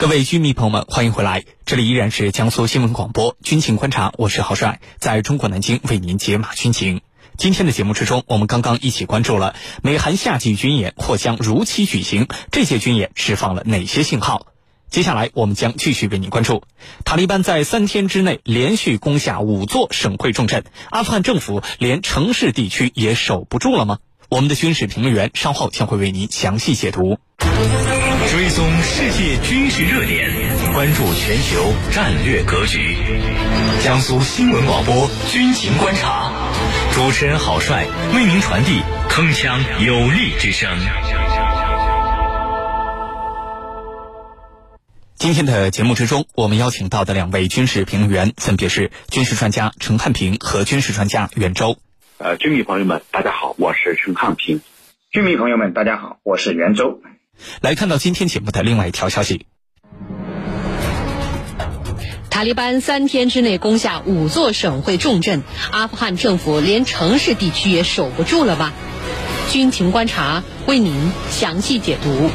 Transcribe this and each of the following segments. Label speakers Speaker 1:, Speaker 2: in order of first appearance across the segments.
Speaker 1: 各位军迷朋友们，欢迎回来，这里依然是江苏新闻广播军情观察，我是郝帅，在中国南京为您解码军情。今天的节目之中，我们刚刚一起关注了美韩夏季军演或将如期举行，这些军演释放了哪些信号？接下来我们将继续为您关注，塔利班在三天之内连续攻下五座省会重镇，阿富汗政府连城市地区也守不住了吗？我们的军事评论员稍后将会为您详细解读。
Speaker 2: 追踪世界军事热点，关注全球战略格局。江苏新闻广播军情观察，主持人郝帅为您传递铿锵有力之声。
Speaker 1: 今天的节目之中，我们邀请到的两位军事评论员分别是军事专家陈汉平和军事专家袁周。
Speaker 3: 呃，军迷朋友们，大家好，我是陈汉平。
Speaker 4: 军迷朋友们，大家好，我是袁周。
Speaker 1: 来看到今天节目的另外一条消息：
Speaker 5: 塔利班三天之内攻下五座省会重镇，阿富汗政府连城市地区也守不住了吧？军情观察为您详细解读。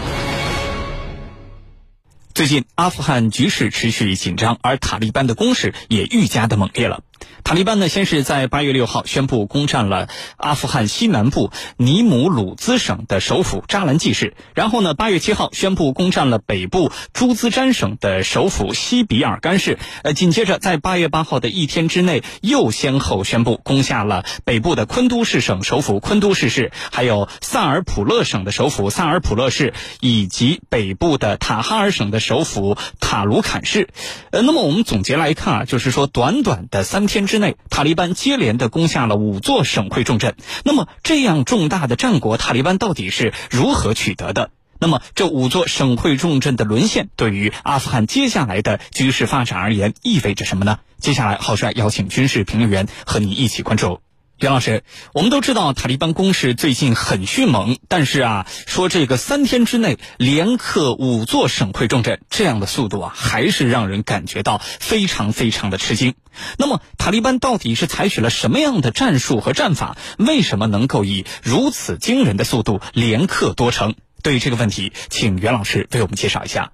Speaker 1: 最近，阿富汗局势持续紧张，而塔利班的攻势也愈加的猛烈了。塔利班呢，先是在八月六号宣布攻占了阿富汗西南部尼姆鲁兹省的首府扎兰季市，然后呢，八月七号宣布攻占了北部朱兹詹省的首府西比尔干市。呃，紧接着在八月八号的一天之内，又先后宣布攻下了北部的昆都市省首府昆都市市，还有萨尔普勒省的首府萨尔普勒市，以及北部的塔哈尔省的首府塔卢坎市。呃，那么我们总结来看啊，就是说短短的三天之内，塔利班接连的攻下了五座省会重镇。那么，这样重大的战果，塔利班到底是如何取得的？那么，这五座省会重镇的沦陷，对于阿富汗接下来的局势发展而言，意味着什么呢？接下来，浩帅邀请军事评论员和你一起关注。袁老师，我们都知道塔利班攻势最近很迅猛，但是啊，说这个三天之内连克五座省会重镇，这样的速度啊，还是让人感觉到非常非常的吃惊。那么，塔利班到底是采取了什么样的战术和战法？为什么能够以如此惊人的速度连克多城？对于这个问题，请袁老师为我们介绍一下。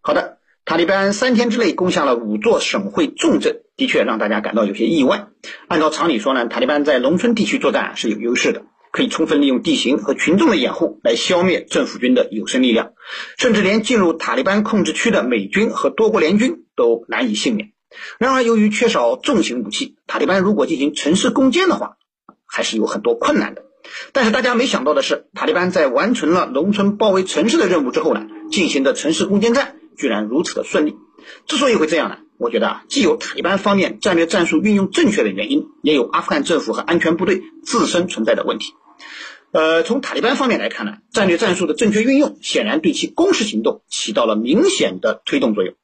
Speaker 4: 好的。塔利班三天之内攻下了五座省会重镇，的确让大家感到有些意外。按照常理说呢，塔利班在农村地区作战是有优势的，可以充分利用地形和群众的掩护来消灭政府军的有生力量，甚至连进入塔利班控制区的美军和多国联军都难以幸免。然而，由于缺少重型武器，塔利班如果进行城市攻坚的话，还是有很多困难的。但是大家没想到的是，塔利班在完成了农村包围城市的任务之后呢，进行的城市攻坚战。居然如此的顺利，之所以会这样呢？我觉得啊，既有塔利班方面战略战术运用正确的原因，也有阿富汗政府和安全部队自身存在的问题。呃，从塔利班方面来看呢，战略战术的正确运用显然对其攻势行动起到了明显的推动作用。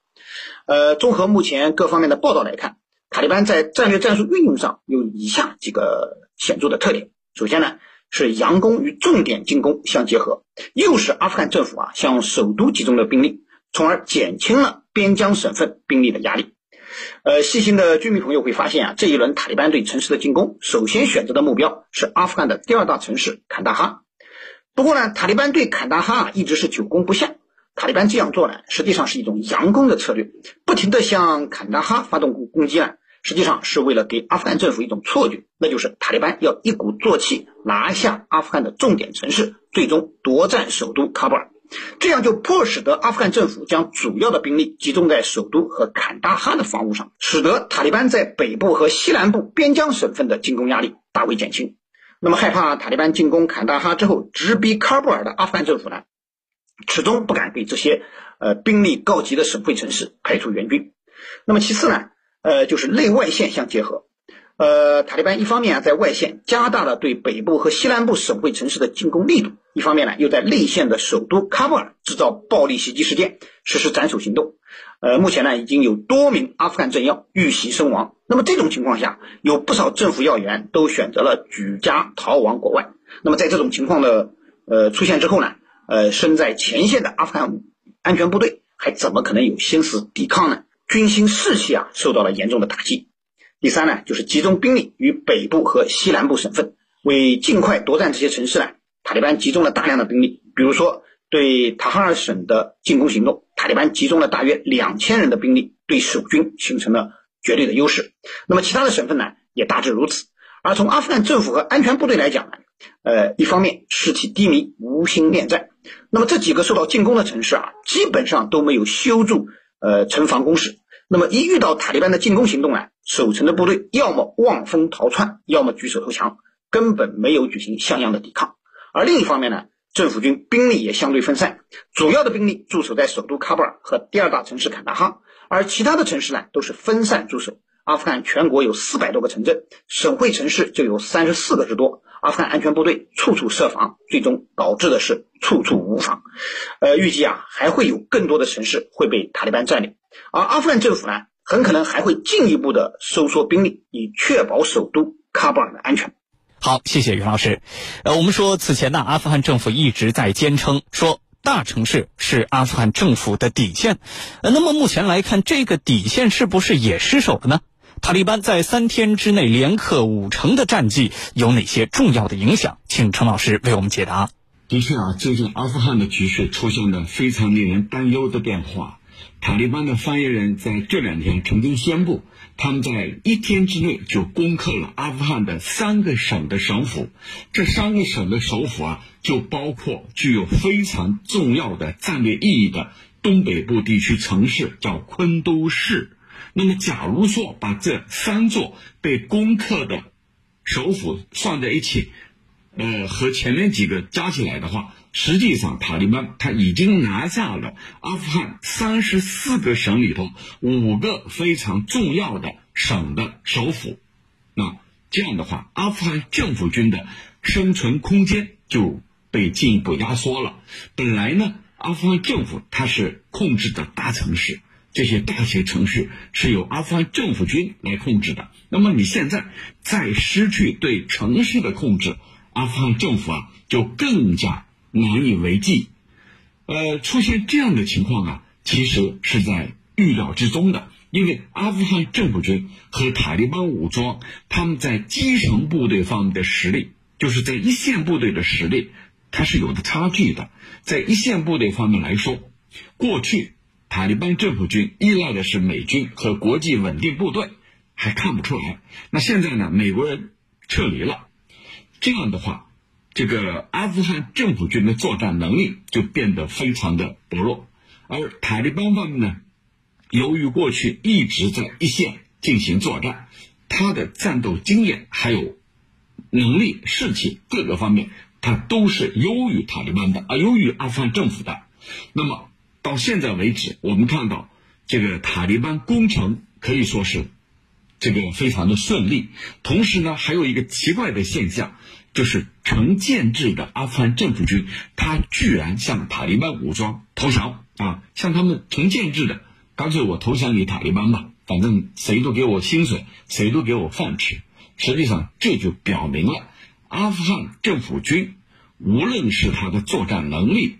Speaker 4: 呃，综合目前各方面的报道来看，塔利班在战略战术运用上有以下几个显著的特点。首先呢，是佯攻与重点进攻相结合，诱使阿富汗政府啊向首都集中的兵力。从而减轻了边疆省份兵力的压力。呃，细心的居民朋友会发现啊，这一轮塔利班对城市的进攻，首先选择的目标是阿富汗的第二大城市坎大哈。不过呢，塔利班对坎大哈啊一直是久攻不下。塔利班这样做呢，实际上是一种佯攻的策略，不停地向坎大哈发动攻攻击呢，实际上是为了给阿富汗政府一种错觉，那就是塔利班要一鼓作气拿下阿富汗的重点城市，最终夺占首都喀布尔。这样就迫使得阿富汗政府将主要的兵力集中在首都和坎大哈的防务上，使得塔利班在北部和西南部边疆省份的进攻压力大为减轻。那么，害怕塔利班进攻坎大哈之后直逼喀布尔的阿富汗政府呢，始终不敢给这些呃兵力告急的省会城市派出援军。那么，其次呢，呃，就是内外线相结合。呃，塔利班一方面啊在外线加大了对北部和西南部省会城市的进攻力度，一方面呢又在内线的首都喀布尔制造暴力袭击事件，实施斩首行动。呃，目前呢已经有多名阿富汗政要遇袭身亡。那么这种情况下，有不少政府要员都选择了举家逃亡国外。那么在这种情况的呃出现之后呢，呃，身在前线的阿富汗安全部队还怎么可能有心思抵抗呢？军心士气啊受到了严重的打击。第三呢，就是集中兵力于北部和西南部省份，为尽快夺占这些城市呢，塔利班集中了大量的兵力，比如说对塔哈尔省的进攻行动，塔利班集中了大约两千人的兵力，对守军形成了绝对的优势。那么其他的省份呢，也大致如此。而从阿富汗政府和安全部队来讲呢，呃，一方面士气低迷，无心恋战。那么这几个受到进攻的城市啊，基本上都没有修筑呃城防工事。那么一遇到塔利班的进攻行动呢，守城的部队要么望风逃窜，要么举手投降，根本没有举行像样的抵抗。而另一方面呢，政府军兵力也相对分散，主要的兵力驻守在首都喀布尔和第二大城市坎大哈，而其他的城市呢，都是分散驻守。阿富汗全国有四百多个城镇，省会城市就有三十四个之多。阿富汗安全部队处处设防，最终导致的是处处无防。呃，预计啊还会有更多的城市会被塔利班占领，而阿富汗政府呢，很可能还会进一步的收缩兵力，以确保首都喀布尔的安全。
Speaker 1: 好，谢谢袁老师。呃，我们说此前呢，阿富汗政府一直在坚称说大城市是阿富汗政府的底线。呃，那么目前来看，这个底线是不是也失守了呢？塔利班在三天之内连克五城的战绩有哪些重要的影响？请陈老师为我们解答。
Speaker 6: 的确啊，最近阿富汗的局势出现了非常令人担忧的变化。塔利班的发言人在这两天曾经宣布，他们在一天之内就攻克了阿富汗的三个省的省府。这三个省的首府啊，就包括具有非常重要的战略意义的东北部地区城市，叫昆都市。那么，假如说把这三座被攻克的首府算在一起，呃，和前面几个加起来的话，实际上塔利班他已经拿下了阿富汗三十四个省里头五个非常重要的省的首府。那这样的话，阿富汗政府军的生存空间就被进一步压缩了。本来呢，阿富汗政府它是控制的大城市。这些大型城市是由阿富汗政府军来控制的。那么你现在再失去对城市的控制，阿富汗政府啊就更加难以为继。呃，出现这样的情况啊，其实是在预料之中的。因为阿富汗政府军和塔利班武装，他们在基层部队方面的实力，就是在一线部队的实力，它是有的差距的。在一线部队方面来说，过去。塔利班政府军依赖的是美军和国际稳定部队，还看不出来。那现在呢？美国人撤离了，这样的话，这个阿富汗政府军的作战能力就变得非常的薄弱。而塔利班方面呢，由于过去一直在一线进行作战，他的战斗经验还有能力、士气各个方面，他都是优于塔利班的，啊优于阿富汗政府的。那么。到现在为止，我们看到这个塔利班攻城可以说是这个非常的顺利。同时呢，还有一个奇怪的现象，就是成建制的阿富汗政府军，他居然向塔利班武装投降啊！向他们成建制的，干脆我投降给塔利班吧，反正谁都给我薪水，谁都给我饭吃。实际上，这就表明了阿富汗政府军无论是他的作战能力，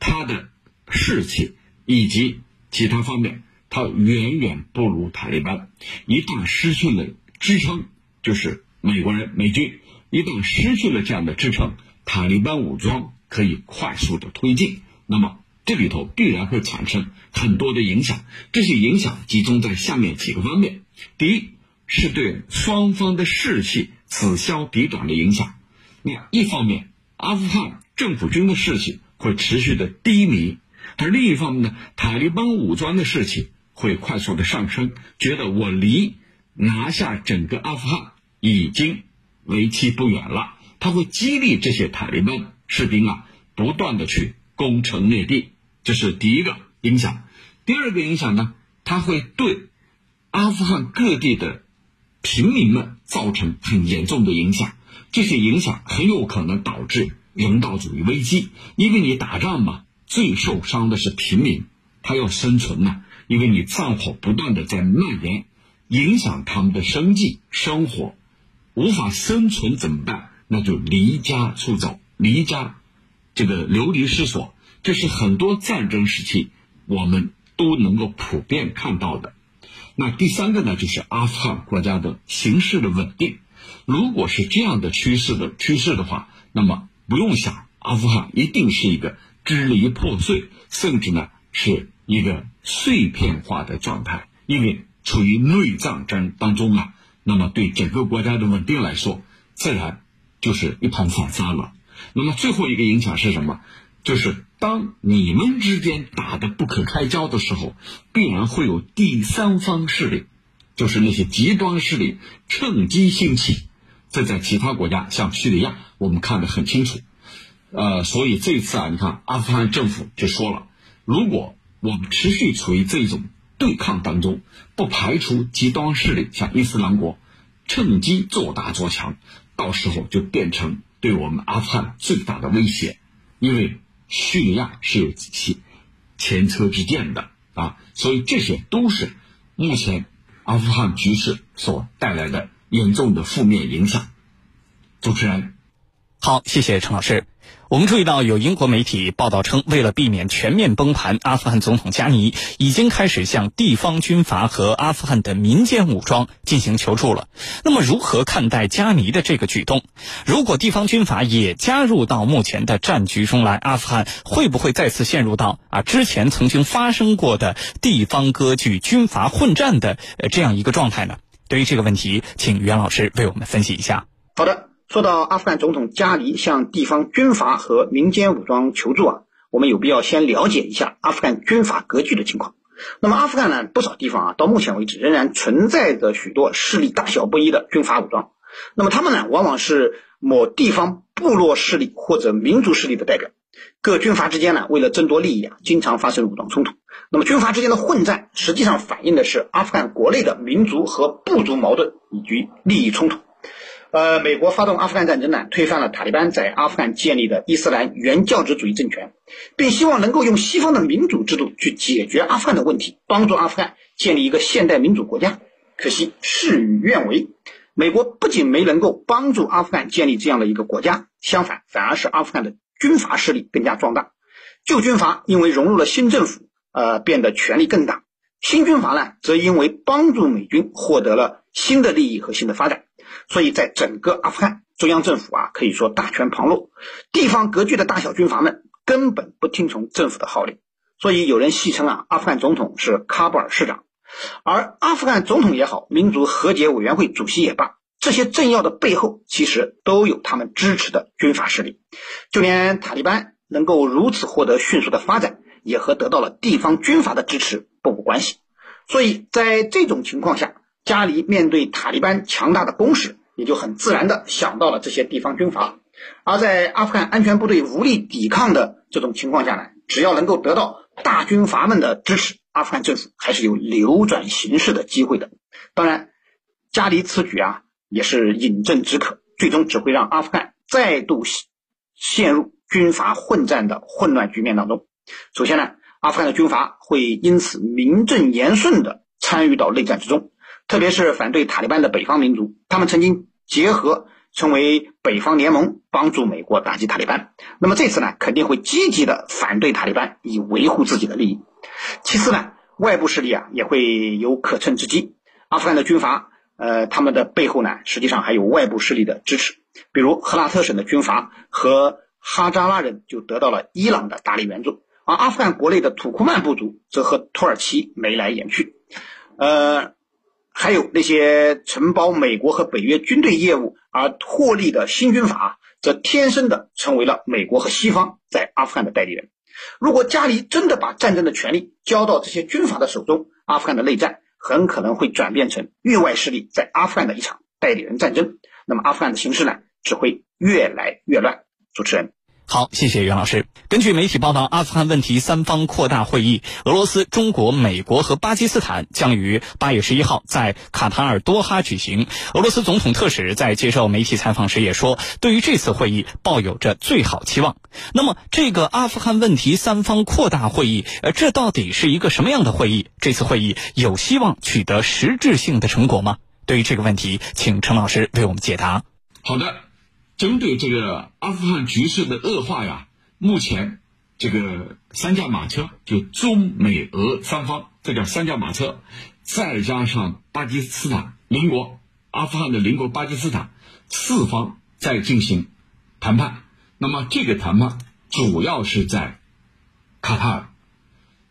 Speaker 6: 他的。士气以及其他方面，他远远不如塔利班。一旦失去了支撑，就是美国人、美军一旦失去了这样的支撑，塔利班武装可以快速的推进。那么这里头必然会产生很多的影响，这些影响集中在下面几个方面：第一，是对双方的士气此消彼长的影响。那一方面，阿富汗政府军的士气会持续的低迷。而另一方面呢，塔利班武装的士气会快速的上升，觉得我离拿下整个阿富汗已经为期不远了。他会激励这些塔利班士兵啊，不断的去攻城略地，这是第一个影响。第二个影响呢，他会对阿富汗各地的平民们造成很严重的影响。这些影响很有可能导致人道主义危机，因为你打仗嘛。最受伤的是平民，他要生存呐，因为你战火不断的在蔓延，影响他们的生计生活，无法生存怎么办？那就离家出走，离家，这个流离失所，这是很多战争时期我们都能够普遍看到的。那第三个呢，就是阿富汗国家的形势的稳定，如果是这样的趋势的趋势的话，那么不用想，阿富汗一定是一个。支离破碎，甚至呢是一个碎片化的状态，因为处于内战争当中啊，那么对整个国家的稳定来说，自然就是一盘散沙了。那么最后一个影响是什么？就是当你们之间打得不可开交的时候，必然会有第三方势力，就是那些极端势力趁机兴起。这在其他国家，像叙利亚，我们看得很清楚。呃，所以这次啊，你看阿富汗政府就说了，如果我们持续处于这种对抗当中，不排除极端势力像伊斯兰国趁机做大做强，到时候就变成对我们阿富汗最大的威胁。因为叙利亚是有其前车之鉴的啊，所以这些都是目前阿富汗局势所带来的严重的负面影响。主持人。
Speaker 1: 好，谢谢陈老师。我们注意到，有英国媒体报道称，为了避免全面崩盘，阿富汗总统加尼已经开始向地方军阀和阿富汗的民间武装进行求助了。那么，如何看待加尼的这个举动？如果地方军阀也加入到目前的战局中来，阿富汗会不会再次陷入到啊之前曾经发生过的地方割据、军阀混战的呃这样一个状态呢？对于这个问题，请袁老师为我们分析一下。
Speaker 4: 好的。说到阿富汗总统加尼向地方军阀和民间武装求助啊，我们有必要先了解一下阿富汗军阀割据的情况。那么阿富汗呢，不少地方啊，到目前为止仍然存在着许多势力大小不一的军阀武装。那么他们呢，往往是某地方部落势力或者民族势力的代表。各军阀之间呢，为了争夺利益啊，经常发生武装冲突。那么军阀之间的混战，实际上反映的是阿富汗国内的民族和部族矛盾以及利益冲突。呃，美国发动阿富汗战争呢，推翻了塔利班在阿富汗建立的伊斯兰原教旨主义政权，并希望能够用西方的民主制度去解决阿富汗的问题，帮助阿富汗建立一个现代民主国家。可惜事与愿违，美国不仅没能够帮助阿富汗建立这样的一个国家，相反，反而是阿富汗的军阀势力更加壮大。旧军阀因为融入了新政府，呃，变得权力更大；新军阀呢，则因为帮助美军获得了新的利益和新的发展。所以在整个阿富汗，中央政府啊可以说大权旁落，地方割据的大小军阀们根本不听从政府的号令。所以有人戏称啊，阿富汗总统是喀布尔市长，而阿富汗总统也好，民族和解委员会主席也罢，这些政要的背后其实都有他们支持的军阀势力。就连塔利班能够如此获得迅速的发展，也和得到了地方军阀的支持不无关系。所以在这种情况下，加里面对塔利班强大的攻势，也就很自然的想到了这些地方军阀。而在阿富汗安全部队无力抵抗的这种情况下呢，只要能够得到大军阀们的支持，阿富汗政府还是有扭转形势的机会的。当然，加里此举啊，也是饮鸩止渴，最终只会让阿富汗再度陷入军阀混战的混乱局面当中。首先呢，阿富汗的军阀会因此名正言顺的参与到内战之中。特别是反对塔利班的北方民族，他们曾经结合成为北方联盟，帮助美国打击塔利班。那么这次呢，肯定会积极的反对塔利班，以维护自己的利益。其次呢，外部势力啊也会有可乘之机。阿富汗的军阀，呃，他们的背后呢，实际上还有外部势力的支持。比如赫拉特省的军阀和哈扎拉人就得到了伊朗的大力援助，而阿富汗国内的土库曼部族则和土耳其眉来眼去。呃。还有那些承包美国和北约军队业务而获利的新军阀，则天生的成为了美国和西方在阿富汗的代理人。如果加里真的把战争的权力交到这些军阀的手中，阿富汗的内战很可能会转变成域外势力在阿富汗的一场代理人战争。那么阿富汗的形势呢，只会越来越乱。主持人。
Speaker 1: 好，谢谢袁老师。根据媒体报道，阿富汗问题三方扩大会议，俄罗斯、中国、美国和巴基斯坦将于八月十一号在卡塔尔多哈举行。俄罗斯总统特使在接受媒体采访时也说，对于这次会议抱有着最好期望。那么，这个阿富汗问题三方扩大会议，呃，这到底是一个什么样的会议？这次会议有希望取得实质性的成果吗？对于这个问题，请陈老师为我们解答。
Speaker 6: 好的。针对这个阿富汗局势的恶化呀，目前这个三驾马车就中美俄三方，这叫三驾马车，再加上巴基斯坦邻国阿富汗的邻国巴基斯坦，四方在进行谈判。那么这个谈判主要是在卡塔尔，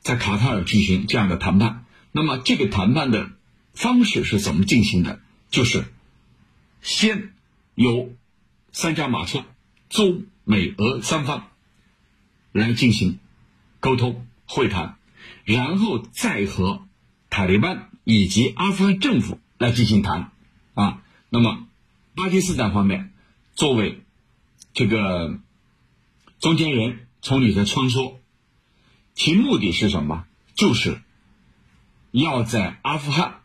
Speaker 6: 在卡塔尔举行这样的谈判。那么这个谈判的方式是怎么进行的？就是先由三驾马车、中美俄三方来进行沟通会谈，然后再和塔利班以及阿富汗政府来进行谈啊。那么巴基斯坦方面作为这个中间人，从里头穿梭，其目的是什么？就是要在阿富汗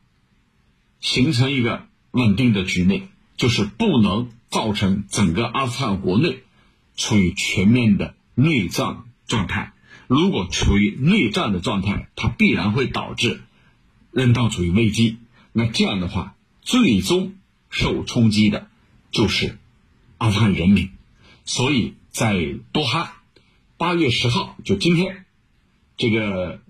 Speaker 6: 形成一个稳定的局面，就是不能造成整个阿富汗国内处于全面的内战状态。如果处于内战的状态，它必然会导致人道主义危机。那这样的话，最终受冲击的就是阿富汗人民。所以在多哈，八月十号，就今天，这个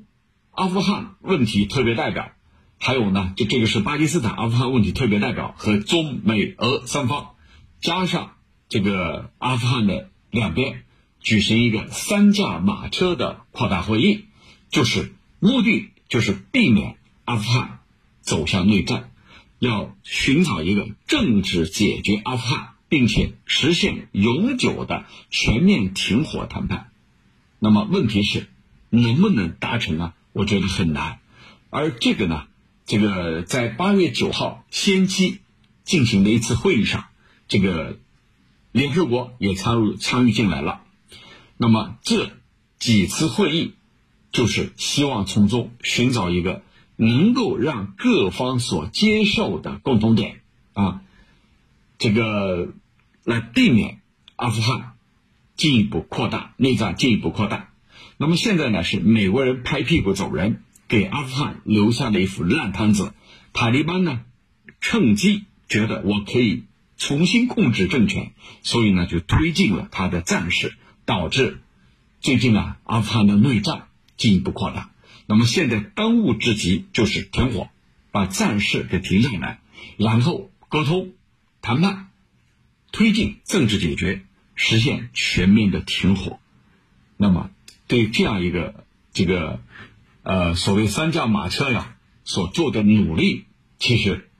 Speaker 6: 阿富汗问题特别代表，还有呢，就这个是巴基斯坦阿富汗问题特别代表和中美俄三方，加上这个阿富汗的两边，举行一个三驾马车的扩大会议，就是目的就是避免阿富汗走向内战，要寻找一个政治解决阿富汗。并且实现永久的全面停火谈判，那么问题是能不能达成呢？我觉得很难。而这个呢，这个在八月九号先期进行的一次会议上，这个联合国也参与参与进来了。那么这几次会议就是希望从中寻找一个能够让各方所接受的共同点啊。这个来避免阿富汗进一步扩大内战，进一步扩大。那么现在呢，是美国人拍屁股走人，给阿富汗留下了一副烂摊子。塔利班呢，趁机觉得我可以重新控制政权，所以呢，就推进了他的战事，导致最近啊，阿富汗的内战进一步扩大。那么现在当务之急就是停火，把战事给停下来，然后沟通。谈判，推进政治解决，实现全面的停火。那么，对这样一个这个呃所谓三驾马车呀所做的努力，其实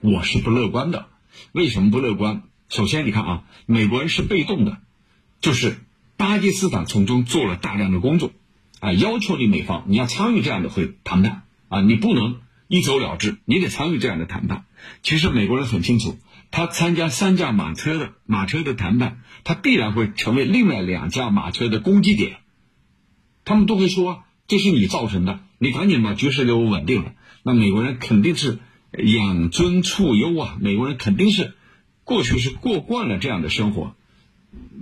Speaker 6: 我是不乐观的。为什么不乐观？首先，你看啊，美国人是被动的，就是巴基斯坦从中做了大量的工作啊，要求你美方你要参与这样的会谈判啊，你不能一走了之，你得参与这样的谈判。其实美国人很清楚。他参加三驾马车的马车的谈判，他必然会成为另外两架马车的攻击点。他们都会说这是你造成的，你赶紧把局势给我稳定了。那美国人肯定是养尊处优啊，美国人肯定是过去是过惯了这样的生活，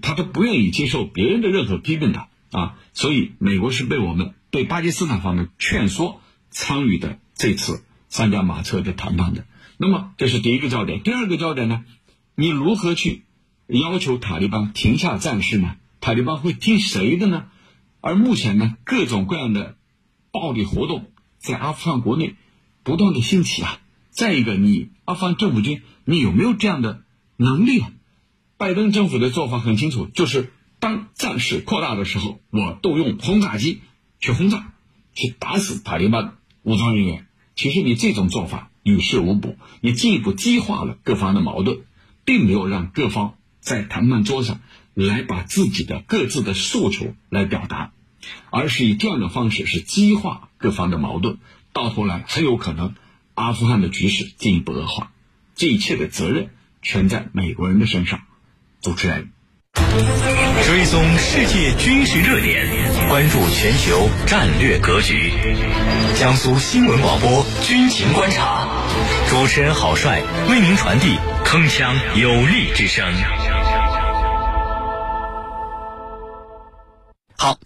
Speaker 6: 他都不愿意接受别人的任何批评的啊。所以美国是被我们被巴基斯坦方面劝说参与的这次三驾马车的谈判的。那么这是第一个焦点，第二个焦点呢？你如何去要求塔利班停下战事呢？塔利班会听谁的呢？而目前呢，各种各样的暴力活动在阿富汗国内不断的兴起啊。再一个，你阿富汗政府军你有没有这样的能力啊？拜登政府的做法很清楚，就是当战事扩大的时候，我动用轰炸机去轰炸，去打死塔利班武装人员。其实你这种做法。与事无补，你进一步激化了各方的矛盾，并没有让各方在谈判桌上来把自己的各自的诉求来表达，而是以这样的方式是激化各方的矛盾，到头来很有可能阿富汗的局势进一步恶化，这一切的责任全在美国人的身上。主持人。
Speaker 2: 追踪世界军事热点，关注全球战略格局。江苏新闻广播军情观察，主持人郝帅为您传递铿锵有力之声。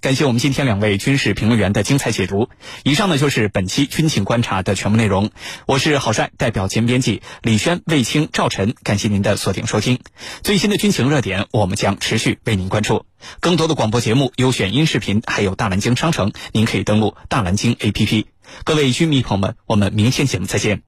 Speaker 1: 感谢我们今天两位军事评论员的精彩解读。以上呢就是本期军情观察的全部内容。我是郝帅，代表节目编辑李轩、魏青、赵晨，感谢您的锁定收听。最新的军情热点，我们将持续为您关注。更多的广播节目、优选音视频，还有大蓝鲸商城，您可以登录大蓝鲸 APP。各位军迷朋友们，我们明天节目再见。